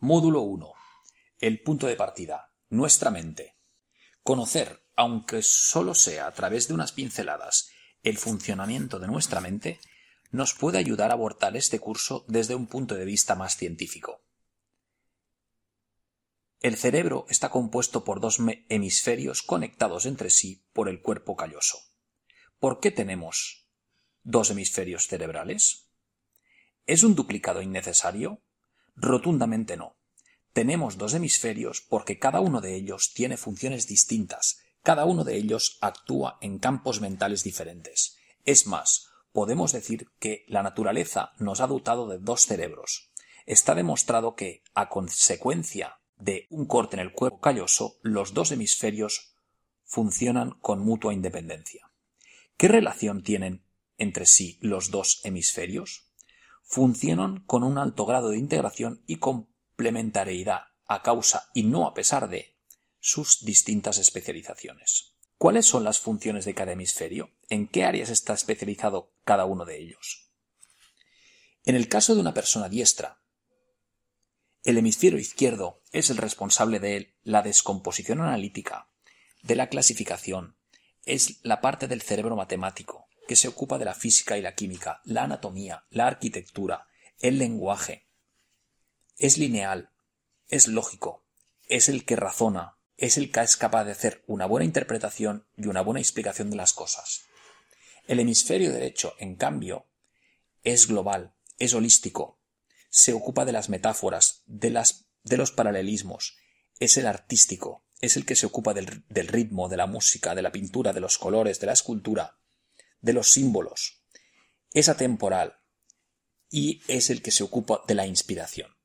Módulo 1. El punto de partida. Nuestra mente. Conocer, aunque solo sea a través de unas pinceladas, el funcionamiento de nuestra mente, nos puede ayudar a abordar este curso desde un punto de vista más científico. El cerebro está compuesto por dos hemisferios conectados entre sí por el cuerpo calloso. ¿Por qué tenemos dos hemisferios cerebrales? ¿Es un duplicado innecesario? Rotundamente no. Tenemos dos hemisferios porque cada uno de ellos tiene funciones distintas, cada uno de ellos actúa en campos mentales diferentes. Es más, podemos decir que la naturaleza nos ha dotado de dos cerebros. Está demostrado que, a consecuencia de un corte en el cuerpo calloso, los dos hemisferios funcionan con mutua independencia. ¿Qué relación tienen entre sí los dos hemisferios? Funcionan con un alto grado de integración y complementariedad a causa y no a pesar de sus distintas especializaciones. ¿Cuáles son las funciones de cada hemisferio? ¿En qué áreas está especializado cada uno de ellos? En el caso de una persona diestra, el hemisferio izquierdo es el responsable de la descomposición analítica, de la clasificación, es la parte del cerebro matemático, que se ocupa de la física y la química, la anatomía, la arquitectura, el lenguaje. Es lineal, es lógico, es el que razona, es el que es capaz de hacer una buena interpretación y una buena explicación de las cosas. El hemisferio derecho, en cambio, es global, es holístico, se ocupa de las metáforas, de, las, de los paralelismos, es el artístico, es el que se ocupa del, del ritmo, de la música, de la pintura, de los colores, de la escultura, de los símbolos, es atemporal y es el que se ocupa de la inspiración.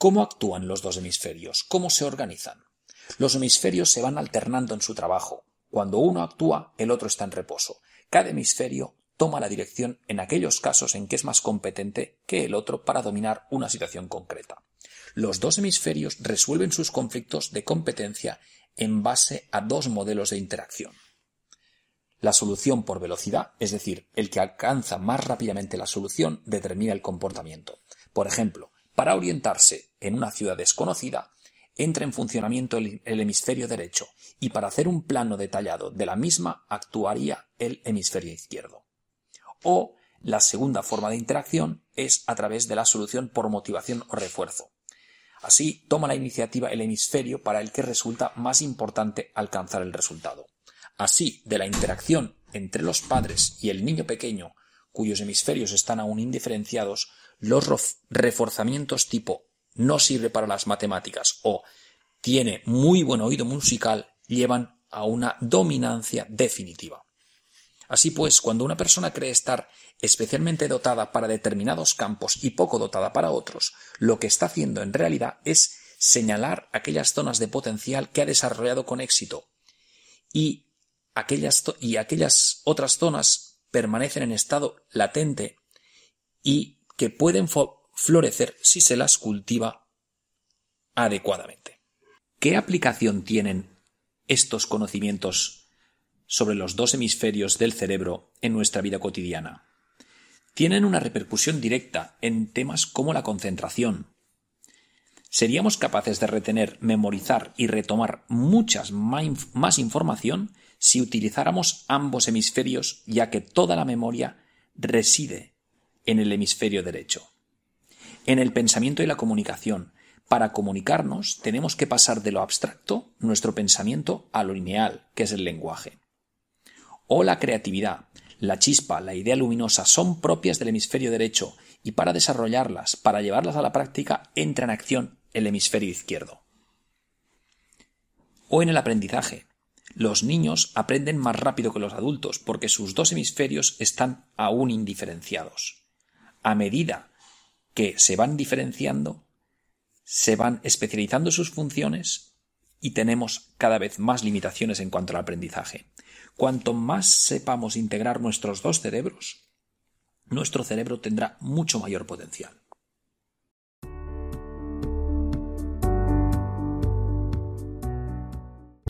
¿Cómo actúan los dos hemisferios? ¿Cómo se organizan? Los hemisferios se van alternando en su trabajo. Cuando uno actúa, el otro está en reposo. Cada hemisferio toma la dirección en aquellos casos en que es más competente que el otro para dominar una situación concreta. Los dos hemisferios resuelven sus conflictos de competencia en base a dos modelos de interacción. La solución por velocidad, es decir, el que alcanza más rápidamente la solución, determina el comportamiento. Por ejemplo, para orientarse en una ciudad desconocida, entra en funcionamiento el, hemisferio derecho y para hacer un plano detallado de la misma actuaría el hemisferio izquierdo o la segunda forma de interacción es a través de la solución por motivación o refuerzo. Así toma la iniciativa el hemisferio para el que resulta más importante alcanzar el resultado. Así, de la interacción entre los padres y el niño pequeño, cuyos hemisferios están aún indiferenciados, los reforzamientos tipo no sirve para las matemáticas o tiene muy buen oído musical llevan a una dominancia definitiva. Así pues, cuando una persona cree estar especialmente dotada para determinados campos y poco dotada para otros, lo que está haciendo en realidad es señalar aquellas zonas de potencial que ha desarrollado con éxito y aquellas, y aquellas otras zonas permanecen en estado latente y que pueden florecer si se las cultiva adecuadamente. ¿Qué aplicación tienen estos conocimientos sobre los dos hemisferios del cerebro en nuestra vida cotidiana. Tienen una repercusión directa en temas como la concentración. Seríamos capaces de retener, memorizar y retomar muchas más información si utilizáramos ambos hemisferios, ya que toda la memoria reside en el hemisferio derecho. En el pensamiento y la comunicación, para comunicarnos tenemos que pasar de lo abstracto, nuestro pensamiento, a lo lineal, que es el lenguaje o la creatividad, la chispa, la idea luminosa son propias del hemisferio derecho y para desarrollarlas, para llevarlas a la práctica, entra en acción el hemisferio izquierdo. O en el aprendizaje. Los niños aprenden más rápido que los adultos porque sus dos hemisferios están aún indiferenciados. A medida que se van diferenciando, se van especializando sus funciones y tenemos cada vez más limitaciones en cuanto al aprendizaje. Cuanto más sepamos integrar nuestros dos cerebros, nuestro cerebro tendrá mucho mayor potencial.